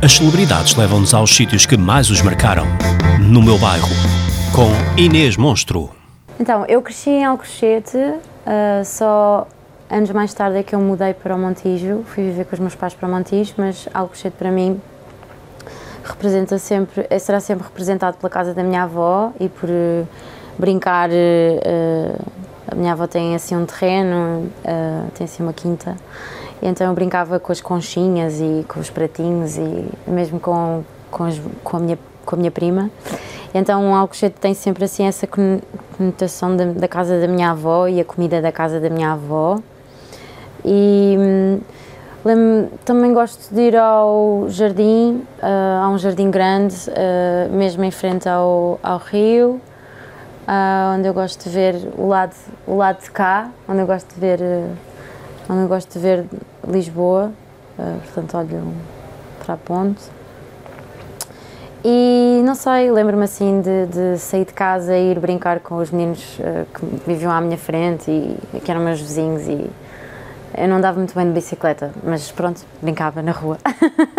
As celebridades levam-nos aos sítios que mais os marcaram. No meu bairro, com Inês Monstro. Então, eu cresci em Alcochete, uh, só anos mais tarde é que eu mudei para o Montijo, fui viver com os meus pais para o Montijo, mas Alcochete para mim representa sempre, eh, será sempre representado pela casa da minha avó e por uh, brincar, uh, minha avó tem assim um terreno, tem assim uma quinta, e então eu brincava com as conchinhas e com os pratinhos e mesmo com, com, as, com, a, minha, com a minha prima. Então o Alcochete tem sempre assim essa conotação da, da, casa da minha avó e a comida da casa da minha avó. E hum, também gosto de ir ao jardim, uh, há um jardim grande, uh, mesmo em frente ao, ao rio, uh, onde eu gosto de ver o lado, o lado de cá, onde eu gosto de ver onde eu gosto de ver Lisboa, uh, portanto olho para a ponte. E não sei, lembro-me assim de, de, sair de casa e ir brincar com os meninos uh, que viviam à minha frente e que eram meus vizinhos e eu não andava muito bem de bicicleta, mas pronto, brincava na rua.